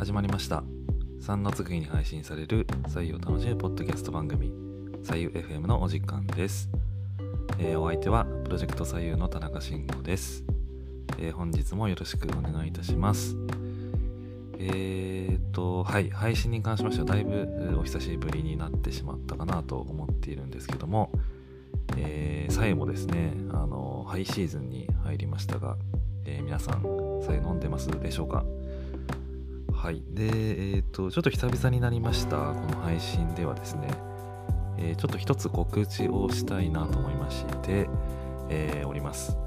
始まりました。3月次に配信される採用楽しむポッドキャスト番組採用 FM のお時間です、えーお相手はプロジェクト採用の田中慎吾です、えー本日もよろしくお願いいたします。えー、とはい配信に関しましてはだいぶお久しぶりになってしまったかなと思っているんですけどもえー、最後もですね、あの、ハイシーズンに入りましたが、えー皆さん、さえ飲んでますでしょうか？はい。で、えっ、と、ちょっと久々になりました、この配信ではですね、えーちょっと一つ告知をしたいなと思いまして、えーおります。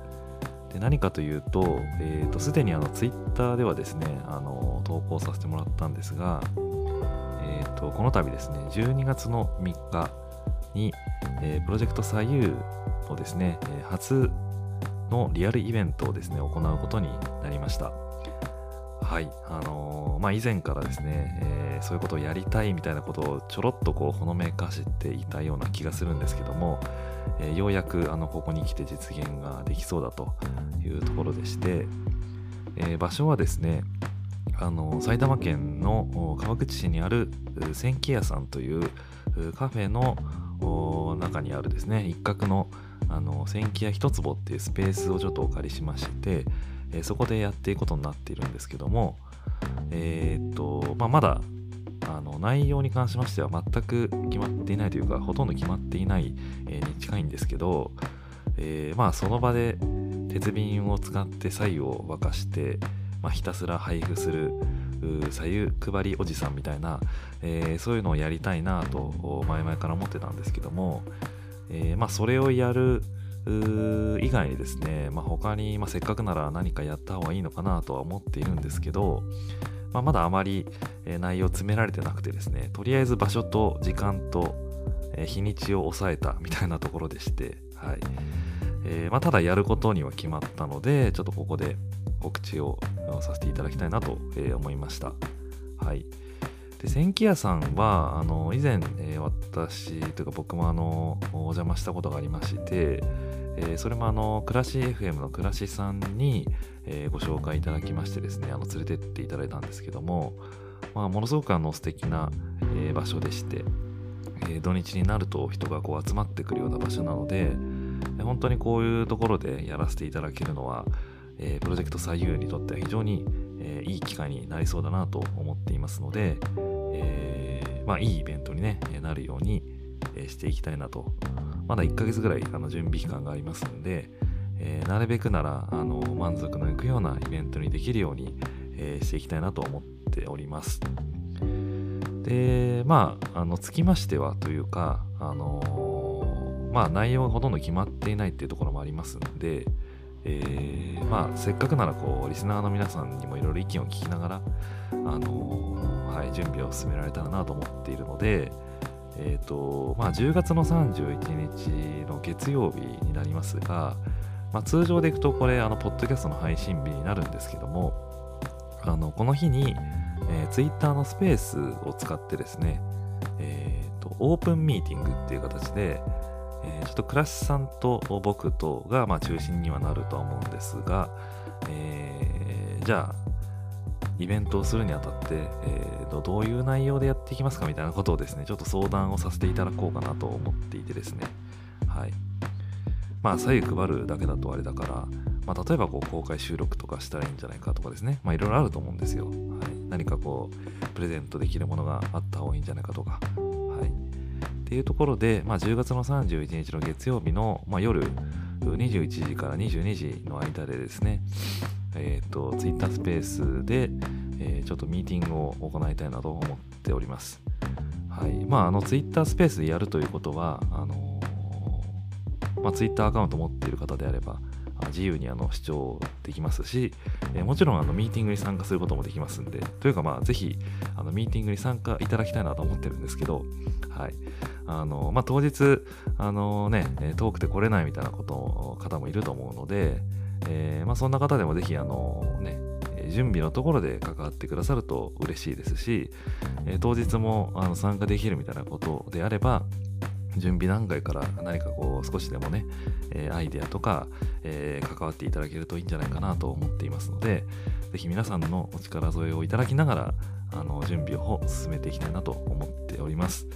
で何かというと、えーと、すでにあの、ツイッターではですね、あの、投稿させてもらったんですが、えーと、この度ですね、12月の3日に、えプロジェクト左右のですね、え初のリアルイベントをですね、行うことになりました。はい。あのーまあ、以前からですね、えーそういうことをやりたいみたいなことをちょろっとこう、ほのめかしていたような気がするんですけども、えーようやくあのここに来て実現ができそうだというところでして、え場所はですね、あの埼玉県の川口市にある千家屋さんというカフェの中にあるですね一角のあの千家屋一坪っていうスペースをちょっとお借りしまして、えーそこでやっていくことになっているんですけどもえーっと、まあ、まだあの内容に関しましては全く決まっていないというかほとんど決まっていない、えに近いんですけど、えまあその場で鉄瓶を使って左右を沸かして、まあ、ひたすら配布する左右配りおじさんみたいな、えーそういうのをやりたいなと前々から思ってたんですけども、えーまあ、それをやる以外にですね、まあ、他に、まあ、せっかくなら何かやった方がいいのかなとは思っているんですけど、まあ、まだあまり、内容詰められてなくてですねとりあえず場所と時間と、日にちを抑えたみたいなところでして、はいえーまあ、ただやることには決まったのでちょっとここで告知をさせていただきたいなと、思いました。はい。で、千家屋さんは、あの、以前、えー私というか僕もあの、お邪魔したことがありまして、えーそれもあの、暮らし FM の暮らしさんに、えーご紹介いただきましてですね、あの、連れてっていただいたんですけども、まあ、ものすごくあの、素敵な、えー場所でして、え土日になると人がこう集まってくるような場所なので、本当にこういうところでやらせていただけるのは、えプロジェクト左右にとっては非常に、えいい機会になりそうだなと思っていますので、えまあ、いいイベントに、ね、なるように、していきたいなと。まだ1ヶ月ぐらいあの準備期間がありますので、えーなるべくならあの満足のいくようなイベントにできるように、えーしていきたいなと思っております。で、まあ、あのつきましてはというか、あのまあ、内容がほとんど決まっていないっていうところもありますので、えーまあ、せっかくならこうリスナーの皆さんにもいろいろ意見を聞きながら、あのーはい、準備を進められたらなと思っているので、えーとまあ、10月の31日の月曜日になりますが、まあ、通常でいくとこれあのポッドキャストの配信日になるんですけどもあのこの日に、えー、Twitter のスペースを使ってですね、えーとオープンミーティングっていう形で、えーちょっとクラシさんと僕とが、まあ、中心にはなるとは思うんですが、えーじゃあイベントをするにあたって、えーとどういう内容でやっていきますかみたいなことをですねちょっと相談をさせていただこうかなと思っていてですね。はい。まあ左右配るだけだとあれだから、まあ、例えばこう公開収録とかしたらいいんじゃないかとかですね。まあいろいろあると思うんですよ、はい、何かこうプレゼントできるものがあった方がいいんじゃないかとか。はい。っていうところで、まあ、10月の31日の月曜日の、まあ、夜21時から22時の間でですね、えっ、と、ツイッタースペースで、えーちょっとミーティングを行いたいなと思っております。はい。まあ、あの、ツイッタースペースでやるということは、あのまあ、ツイッターアカウント持っている方であれば、自由にあの視聴できますし、えーもちろんあのミーティングに参加することもできますんで、というかまあぜひあのミーティングに参加いただきたいなと思ってるんですけど、はい。あの、まあ当日、あのね、遠くて来れないみたいなことの方もいると思うので、えーまあそんな方でもぜひあのね、準備のところで関わってくださると嬉しいですし、えー当日もあの参加できるみたいなことであれば、準備段階から何かこう少しでもね、えー、アイデアとか、えー、関わっていただけるといいんじゃないかなと思っていますので、ぜひ皆さんのお力添えをいただきながら、あの準備を進めていきたいなと思っております。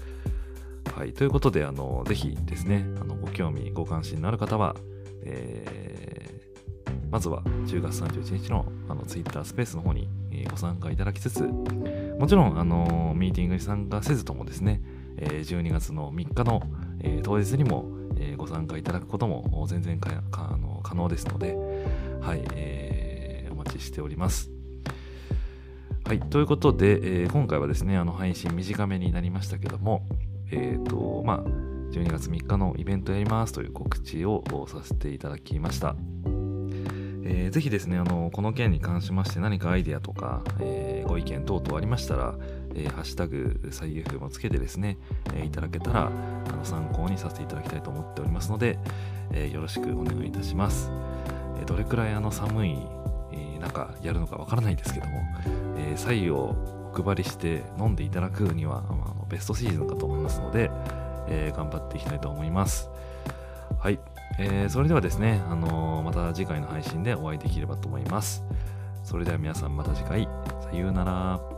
はい、ということで、あのぜひですね、あのご興味、ご関心のある方は、えー、まずは10月31日のあの Twitter スペースの方にご参加いただきつつ、もちろん、あのミーティングに参加せずともですね、え12月の3日の、え当日にも、えご参加いただくことも全然かあの可能ですので、はい、えー、お待ちしております。はい、ということで、えー、今回はですね、あの配信短めになりましたけども、えっ、ー、と、まあ、12月3日のイベントやりますという告知をさせていただきました。えー、ぜひですねあの、この件に関しまして何かアイデアとか、えー、ご意見等々ありましたら、えー、ハッシュタグ、最優風もつけてですね、えいただけたらあの参考にさせていただきたいと思っておりますので、えよろしくお願いいたします。えどれくらいあの寒い、え中やるのかわからないですけども、えー、左右をお配りして飲んでいただくには、まあ、ベストシーズンかと思いますので、え頑張っていきたいと思います。はい。えー、それではですね、あのー、また次回の配信でお会いできればと思います。それでは皆さんまた次回、さようなら。